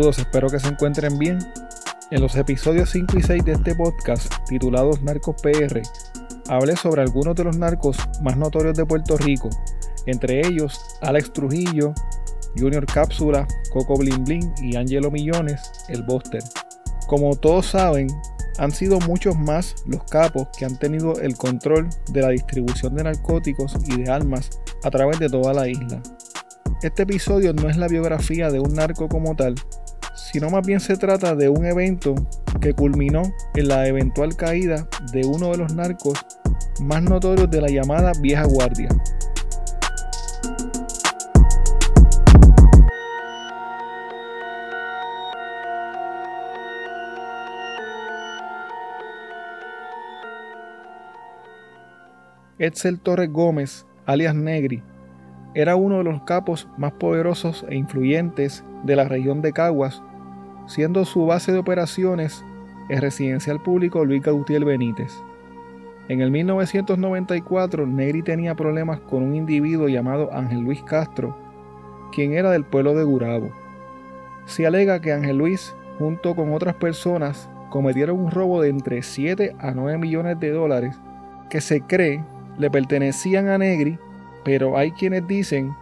Saludos, espero que se encuentren bien. En los episodios 5 y 6 de este podcast, titulados Narcos PR, hablé sobre algunos de los narcos más notorios de Puerto Rico, entre ellos Alex Trujillo, Junior Cápsula, Coco Blin Blin y Angelo Millones, el Buster. Como todos saben, han sido muchos más los capos que han tenido el control de la distribución de narcóticos y de armas a través de toda la isla. Este episodio no es la biografía de un narco como tal, sino más bien se trata de un evento que culminó en la eventual caída de uno de los narcos más notorios de la llamada vieja guardia. Edsel Torres Gómez, alias Negri, era uno de los capos más poderosos e influyentes de la región de Caguas, siendo su base de operaciones el residencial público Luis Gautier Benítez. En el 1994, Negri tenía problemas con un individuo llamado Ángel Luis Castro, quien era del pueblo de Gurabo. Se alega que Ángel Luis, junto con otras personas, cometieron un robo de entre 7 a 9 millones de dólares que se cree le pertenecían a Negri pero hay quienes dicen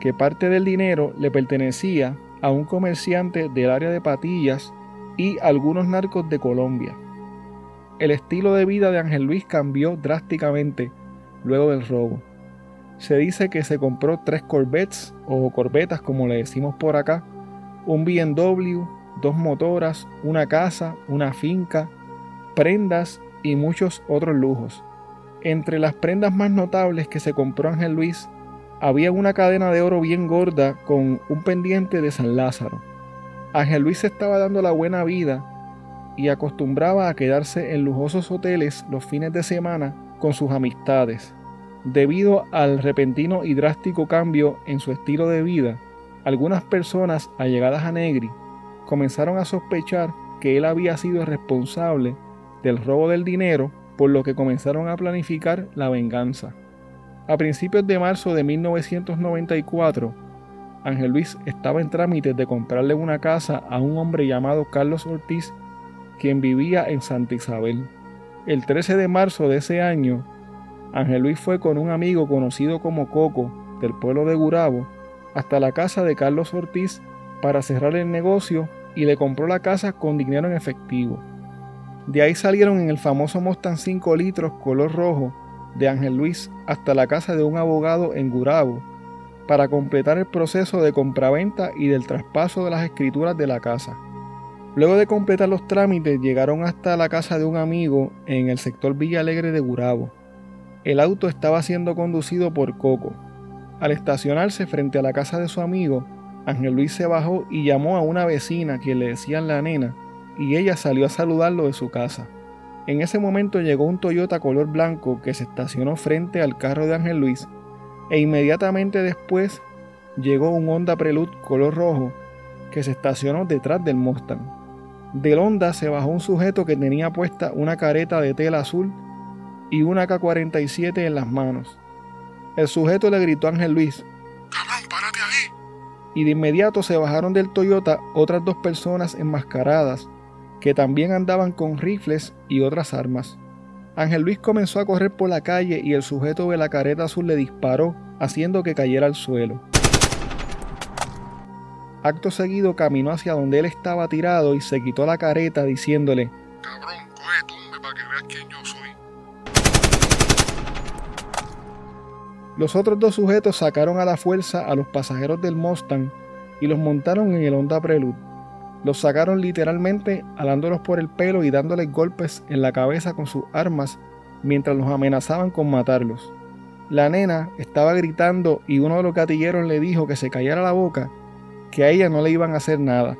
que parte del dinero le pertenecía a un comerciante del área de Patillas y algunos narcos de Colombia. El estilo de vida de Ángel Luis cambió drásticamente luego del robo. Se dice que se compró tres Corvettes o corbetas como le decimos por acá, un BMW, dos motoras, una casa, una finca, prendas y muchos otros lujos. Entre las prendas más notables que se compró Ángel Luis había una cadena de oro bien gorda con un pendiente de San Lázaro. Ángel Luis estaba dando la buena vida y acostumbraba a quedarse en lujosos hoteles los fines de semana con sus amistades. Debido al repentino y drástico cambio en su estilo de vida, algunas personas allegadas a Negri comenzaron a sospechar que él había sido responsable del robo del dinero por lo que comenzaron a planificar la venganza. A principios de marzo de 1994, Ángel Luis estaba en trámites de comprarle una casa a un hombre llamado Carlos Ortiz, quien vivía en Santa Isabel. El 13 de marzo de ese año, Ángel Luis fue con un amigo conocido como Coco del pueblo de Gurabo hasta la casa de Carlos Ortiz para cerrar el negocio y le compró la casa con dinero en efectivo. De ahí salieron en el famoso Mustang 5 litros color rojo de Ángel Luis hasta la casa de un abogado en Gurabo para completar el proceso de compraventa y del traspaso de las escrituras de la casa. Luego de completar los trámites llegaron hasta la casa de un amigo en el sector Villa Alegre de Gurabo. El auto estaba siendo conducido por Coco. Al estacionarse frente a la casa de su amigo, Ángel Luis se bajó y llamó a una vecina que le decían la nena y ella salió a saludarlo de su casa. En ese momento llegó un Toyota color blanco que se estacionó frente al carro de Ángel Luis e inmediatamente después llegó un Honda Prelude color rojo que se estacionó detrás del Mustang. Del Honda se bajó un sujeto que tenía puesta una careta de tela azul y una K-47 en las manos. El sujeto le gritó a Ángel Luis, ¡Cabrón, párate ahí! Y de inmediato se bajaron del Toyota otras dos personas enmascaradas que también andaban con rifles y otras armas. Ángel Luis comenzó a correr por la calle y el sujeto de la careta azul le disparó, haciendo que cayera al suelo. Acto seguido caminó hacia donde él estaba tirado y se quitó la careta diciéndole, Cabrón, coge tumbe para que veas quién yo soy. Los otros dos sujetos sacaron a la fuerza a los pasajeros del Mustang y los montaron en el Honda Prelude. Los sacaron literalmente alándolos por el pelo y dándoles golpes en la cabeza con sus armas mientras los amenazaban con matarlos. La nena estaba gritando y uno de los gatilleros le dijo que se callara la boca, que a ella no le iban a hacer nada.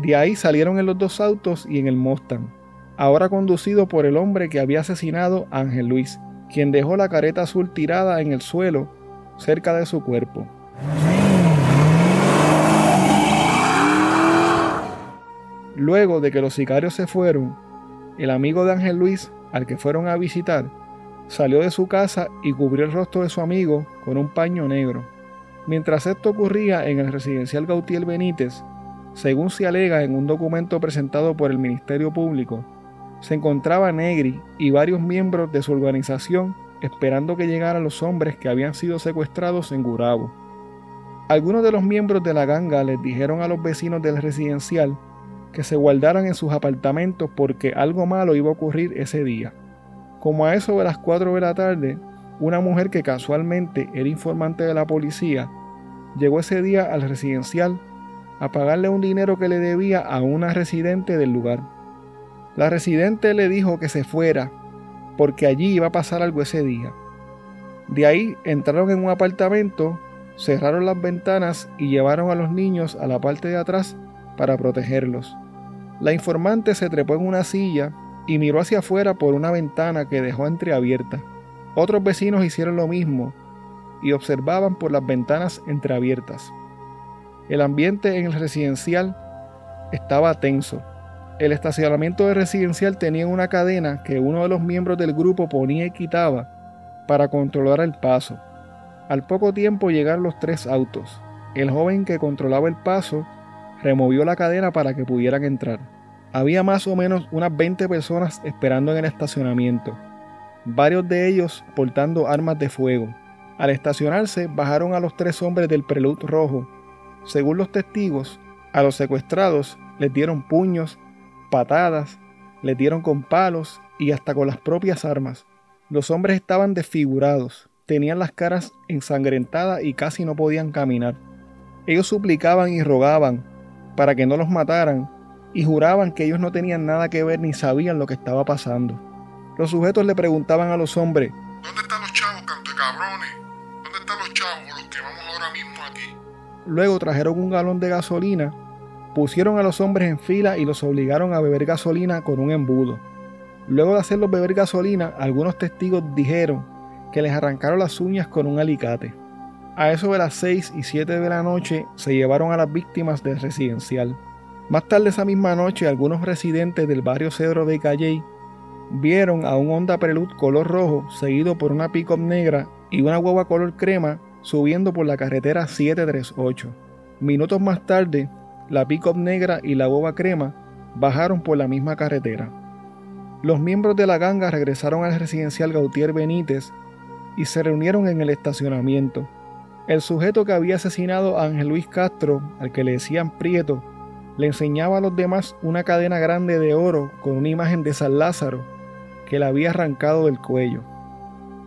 De ahí salieron en los dos autos y en el Mustang, ahora conducido por el hombre que había asesinado a Ángel Luis, quien dejó la careta azul tirada en el suelo cerca de su cuerpo. Luego de que los sicarios se fueron, el amigo de Ángel Luis, al que fueron a visitar, salió de su casa y cubrió el rostro de su amigo con un paño negro. Mientras esto ocurría en el residencial Gautier Benítez, Según se alega en un documento presentado por el Ministerio Público, se encontraba Negri y varios miembros de su organización esperando que llegaran los hombres que habían sido secuestrados en Gurabo. Algunos de los miembros de la ganga les dijeron a los vecinos del residencial que se guardaran en sus apartamentos porque algo malo iba a ocurrir ese día. Como a eso de las 4 de la tarde, una mujer que casualmente era informante de la policía llegó ese día al residencial a pagarle un dinero que le debía a una residente del lugar. La residente le dijo que se fuera porque allí iba a pasar algo ese día. De ahí entraron en un apartamento, cerraron las ventanas y llevaron a los niños a la parte de atrás para protegerlos. La informante se trepó en una silla y miró hacia afuera por una ventana que dejó entreabierta. Otros vecinos hicieron lo mismo y observaban por las ventanas entreabiertas. El ambiente en el residencial estaba tenso. El estacionamiento de residencial tenía una cadena que uno de los miembros del grupo ponía y quitaba para controlar el paso. Al poco tiempo llegaron los tres autos. El joven que controlaba el paso removió la cadena para que pudieran entrar. Había más o menos unas 20 personas esperando en el estacionamiento, varios de ellos portando armas de fuego. Al estacionarse, bajaron a los tres hombres del prelud rojo. Según los testigos, a los secuestrados les dieron puños, patadas, le dieron con palos y hasta con las propias armas. Los hombres estaban desfigurados, tenían las caras ensangrentadas y casi no podían caminar. Ellos suplicaban y rogaban para que no los mataran y juraban que ellos no tenían nada que ver ni sabían lo que estaba pasando. Los sujetos le preguntaban a los hombres, ¿Dónde están los chavos, canto de cabrones? ¿Dónde están los chavos, los que vamos ahora mismo aquí? Luego trajeron un galón de gasolina Pusieron a los hombres en fila y los obligaron a beber gasolina con un embudo. Luego de hacerlos beber gasolina, algunos testigos dijeron que les arrancaron las uñas con un alicate. A eso de las 6 y 7 de la noche se llevaron a las víctimas del residencial. Más tarde esa misma noche, algunos residentes del barrio Cedro de Calley vieron a un Honda Prelude color rojo seguido por una pick negra y una hueva color crema subiendo por la carretera 738. Minutos más tarde, la pick negra y la boba crema bajaron por la misma carretera. Los miembros de la ganga regresaron al residencial Gautier Benítez y se reunieron en el estacionamiento. El sujeto que había asesinado a Ángel Luis Castro, al que le decían Prieto, le enseñaba a los demás una cadena grande de oro con una imagen de San Lázaro que le había arrancado del cuello.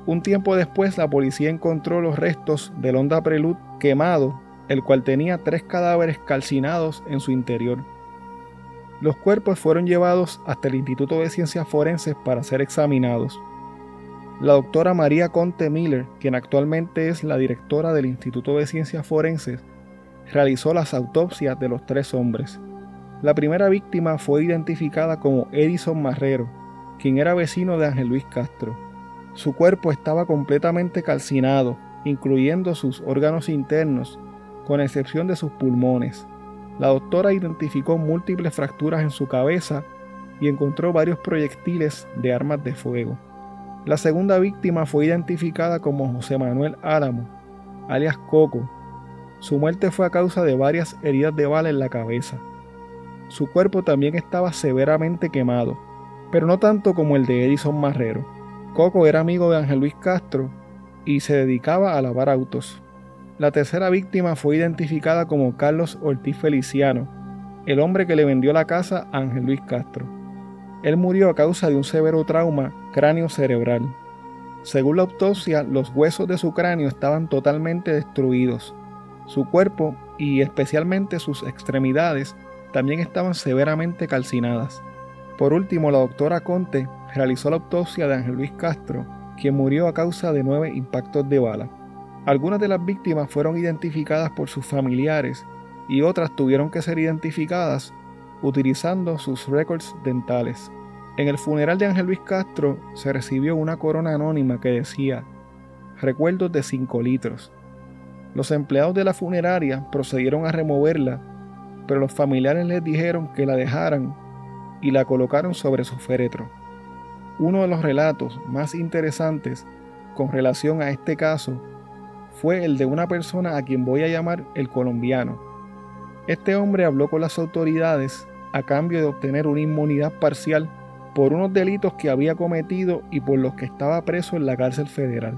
Un tiempo después la policía encontró los restos del Honda Prelude quemado el cual tenía tres cadáveres calcinados en su interior. Los cuerpos fueron llevados hasta el Instituto de Ciencias Forenses para ser examinados. La doctora María Conte Miller, quien actualmente es la directora del Instituto de Ciencias Forenses, realizó las autopsias de los tres hombres. La primera víctima fue identificada como Edison Marrero, quien era vecino de Ángel Luis Castro. Su cuerpo estaba completamente calcinado, incluyendo sus órganos internos con excepción de sus pulmones. La doctora identificó múltiples fracturas en su cabeza y encontró varios proyectiles de armas de fuego. La segunda víctima fue identificada como José Manuel Álamo, alias Coco. Su muerte fue a causa de varias heridas de bala en la cabeza. Su cuerpo también estaba severamente quemado, pero no tanto como el de Edison Marrero. Coco era amigo de Ángel Luis Castro y se dedicaba a lavar autos. La tercera víctima fue identificada como Carlos Ortiz Feliciano, el hombre que le vendió la casa a Ángel Luis Castro. Él murió a causa de un severo trauma cráneo cerebral. Según la autopsia, los huesos de su cráneo estaban totalmente destruidos. Su cuerpo y especialmente sus extremidades también estaban severamente calcinadas. Por último, la doctora Conte realizó la autopsia de Ángel Luis Castro, quien murió a causa de nueve impactos de bala. Algunas de las víctimas fueron identificadas por sus familiares y otras tuvieron que ser identificadas utilizando sus récords dentales. En el funeral de Ángel Luis Castro se recibió una corona anónima que decía Recuerdos de 5 litros. Los empleados de la funeraria procedieron a removerla, pero los familiares les dijeron que la dejaran y la colocaron sobre su féretro. Uno de los relatos más interesantes con relación a este caso fue el de una persona a quien voy a llamar el colombiano. Este hombre habló con las autoridades a cambio de obtener una inmunidad parcial por unos delitos que había cometido y por los que estaba preso en la cárcel federal.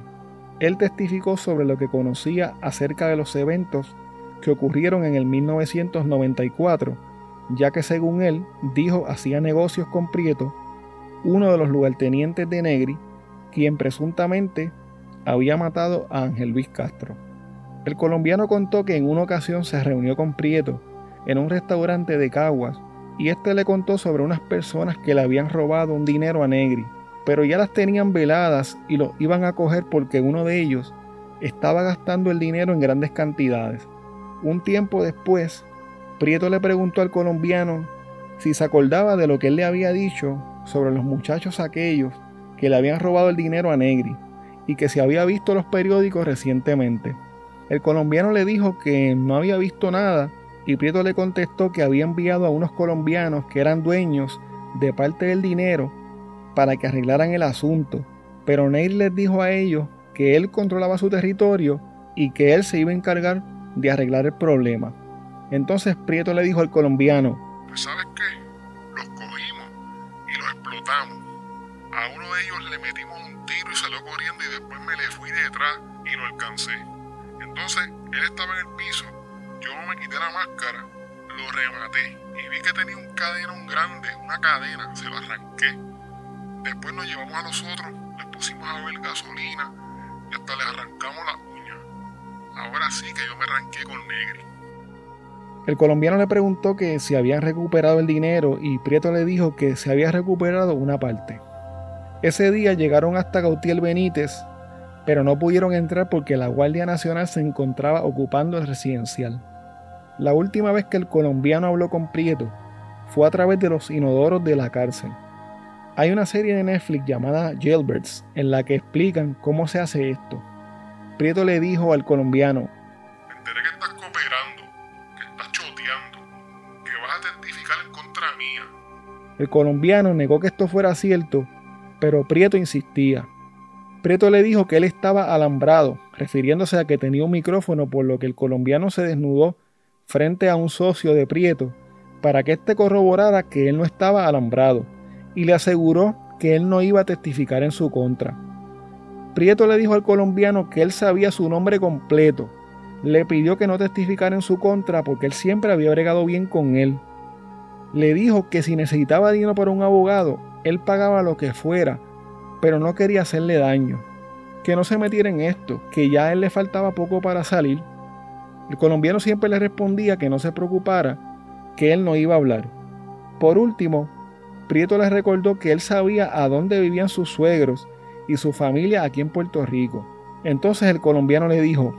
Él testificó sobre lo que conocía acerca de los eventos que ocurrieron en el 1994, ya que según él dijo hacía negocios con Prieto, uno de los lugartenientes de Negri, quien presuntamente había matado a Ángel Luis Castro. El colombiano contó que en una ocasión se reunió con Prieto en un restaurante de Caguas y este le contó sobre unas personas que le habían robado un dinero a Negri, pero ya las tenían veladas y lo iban a coger porque uno de ellos estaba gastando el dinero en grandes cantidades. Un tiempo después, Prieto le preguntó al colombiano si se acordaba de lo que él le había dicho sobre los muchachos aquellos que le habían robado el dinero a Negri y que se había visto los periódicos recientemente. El colombiano le dijo que no había visto nada y Prieto le contestó que había enviado a unos colombianos que eran dueños de parte del dinero para que arreglaran el asunto, pero Neil les dijo a ellos que él controlaba su territorio y que él se iba a encargar de arreglar el problema. Entonces Prieto le dijo al colombiano, pues ¿sabes qué? Los cogimos y los explotamos. A uno de ellos le metimos un tiro y salió corriendo y después me le fui detrás y lo alcancé. Entonces él estaba en el piso yo me quité la máscara, lo rematé y vi que tenía un cadenón grande, una cadena, se lo arranqué. Después nos llevamos a los otros, les pusimos a ver gasolina y hasta les arrancamos las uñas. Ahora sí que yo me arranqué con Negri. El colombiano le preguntó que si habían recuperado el dinero y Prieto le dijo que se había recuperado una parte. Ese día llegaron hasta Gautier Benítez, pero no pudieron entrar porque la Guardia Nacional se encontraba ocupando el residencial. La última vez que el colombiano habló con Prieto fue a través de los inodoros de la cárcel. Hay una serie de Netflix llamada Jailbirds en la que explican cómo se hace esto. Prieto le dijo al colombiano, Me enteré que estás cooperando, que estás choteando, que vas a testificar en contra mía. El colombiano negó que esto fuera cierto, pero Prieto insistía. Prieto le dijo que él estaba alambrado, refiriéndose a que tenía un micrófono, por lo que el colombiano se desnudó frente a un socio de Prieto para que éste corroborara que él no estaba alambrado y le aseguró que él no iba a testificar en su contra. Prieto le dijo al colombiano que él sabía su nombre completo, le pidió que no testificara en su contra porque él siempre había bregado bien con él. Le dijo que si necesitaba dinero para un abogado, él pagaba lo que fuera, pero no quería hacerle daño. Que no se metiera en esto, que ya a él le faltaba poco para salir el colombiano siempre le respondía que no se preocupara, que él no iba a hablar. Por último, Prieto le recordó que él sabía a dónde vivían sus suegros y su familia aquí en Puerto Rico. Entonces el colombiano le dijo,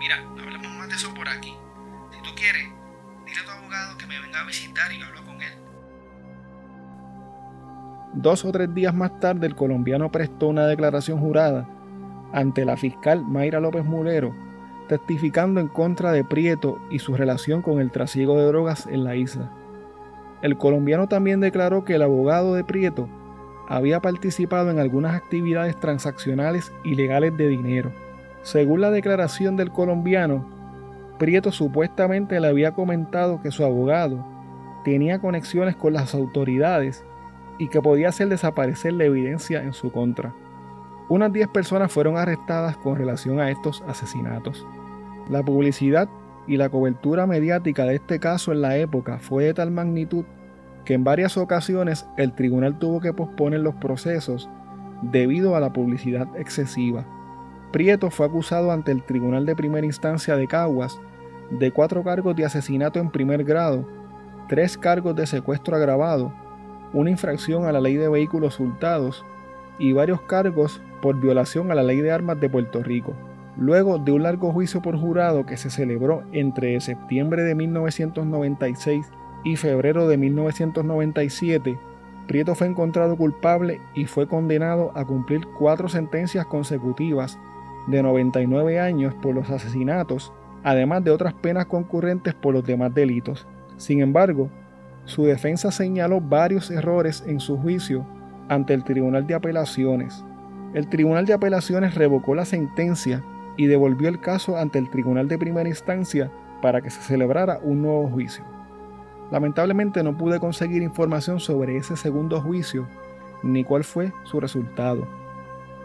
Mira, hablamos más de eso por aquí. Si tú quieres, dile a tu abogado que me venga a visitar y hablo con él. Dos o tres días más tarde el colombiano prestó una declaración jurada ante la fiscal Mayra López Mulero testificando en contra de Prieto y su relación con el trasiego de drogas en la isla. El colombiano también declaró que el abogado de Prieto había participado en algunas actividades transaccionales ilegales de dinero. Según la declaración del colombiano, Prieto supuestamente le había comentado que su abogado tenía conexiones con las autoridades y que podía hacer desaparecer la evidencia en su contra. Unas 10 personas fueron arrestadas con relación a estos asesinatos. La publicidad y la cobertura mediática de este caso en la época fue de tal magnitud que en varias ocasiones el tribunal tuvo que posponer los procesos debido a la publicidad excesiva. Prieto fue acusado ante el Tribunal de Primera Instancia de Caguas de cuatro cargos de asesinato en primer grado, tres cargos de secuestro agravado, una infracción a la ley de vehículos hurtados y varios cargos por violación a la ley de armas de Puerto Rico. Luego de un largo juicio por jurado que se celebró entre septiembre de 1996 y febrero de 1997, Prieto fue encontrado culpable y fue condenado a cumplir cuatro sentencias consecutivas de 99 años por los asesinatos, además de otras penas concurrentes por los demás delitos. Sin embargo, su defensa señaló varios errores en su juicio ante el Tribunal de Apelaciones. El Tribunal de Apelaciones revocó la sentencia y devolvió el caso ante el Tribunal de Primera Instancia para que se celebrara un nuevo juicio. Lamentablemente no pude conseguir información sobre ese segundo juicio ni cuál fue su resultado.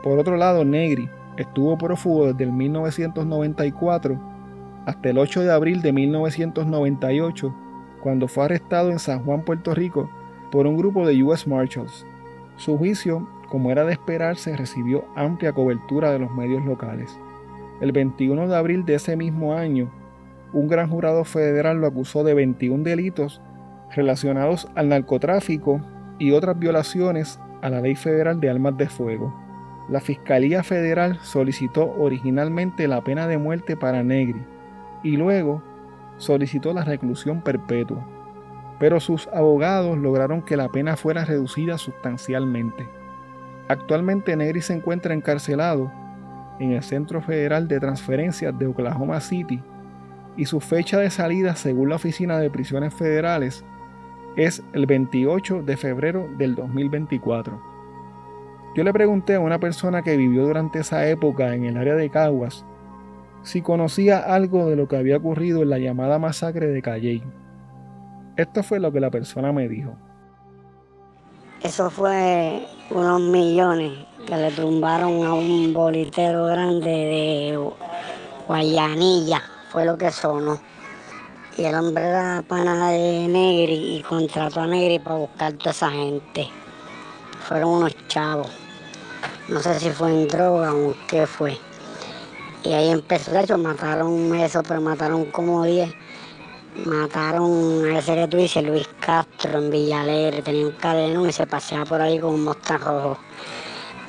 Por otro lado, Negri estuvo prófugo desde el 1994 hasta el 8 de abril de 1998, cuando fue arrestado en San Juan, Puerto Rico, por un grupo de US Marshals. Su juicio, como era de esperarse, recibió amplia cobertura de los medios locales. El 21 de abril de ese mismo año, un gran jurado federal lo acusó de 21 delitos relacionados al narcotráfico y otras violaciones a la Ley Federal de Armas de Fuego. La Fiscalía Federal solicitó originalmente la pena de muerte para Negri y luego solicitó la reclusión perpetua, pero sus abogados lograron que la pena fuera reducida sustancialmente. Actualmente Negri se encuentra encarcelado en el Centro Federal de Transferencias de Oklahoma City y su fecha de salida según la Oficina de Prisiones Federales es el 28 de febrero del 2024. Yo le pregunté a una persona que vivió durante esa época en el área de Caguas si conocía algo de lo que había ocurrido en la llamada masacre de Calley. Esto fue lo que la persona me dijo. Eso fue unos millones que le tumbaron a un bolitero grande de Guayanilla, fue lo que sonó. Y el hombre era pana de Negri y contrató a Negri para buscar toda esa gente. Fueron unos chavos. No sé si fue en droga o qué fue. Y ahí empezó, de hecho, mataron eso, pero mataron como 10. Mataron a ese que tú dices, Luis Castro, en Villalegre, tenía un cadenón y se paseaba por ahí con un mostra rojo.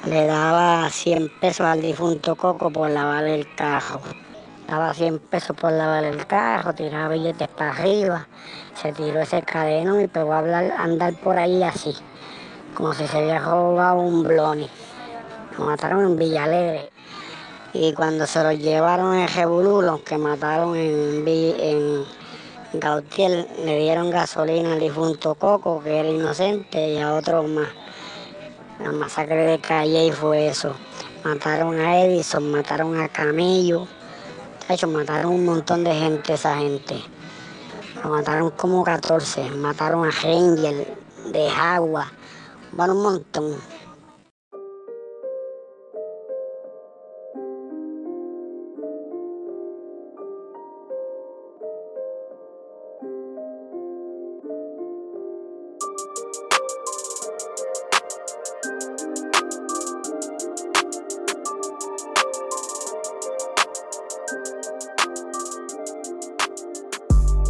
Le daba 100 pesos al difunto Coco por lavar el carro daba 100 pesos por lavar el carro, tiraba billetes para arriba, se tiró ese cadeno y pegó a hablar, andar por ahí así, como si se había robado un bloni. Lo mataron en Villalegre. Y cuando se lo llevaron en Jebulú, los que mataron en, en Gautier, le dieron gasolina al difunto Coco, que era inocente, y a otros más. La masacre de Calle fue eso. Mataron a Edison, mataron a Camillo, de hecho, mataron un montón de gente, esa gente. Lo mataron como 14. Mataron a Ranger, de Agua. Van un montón.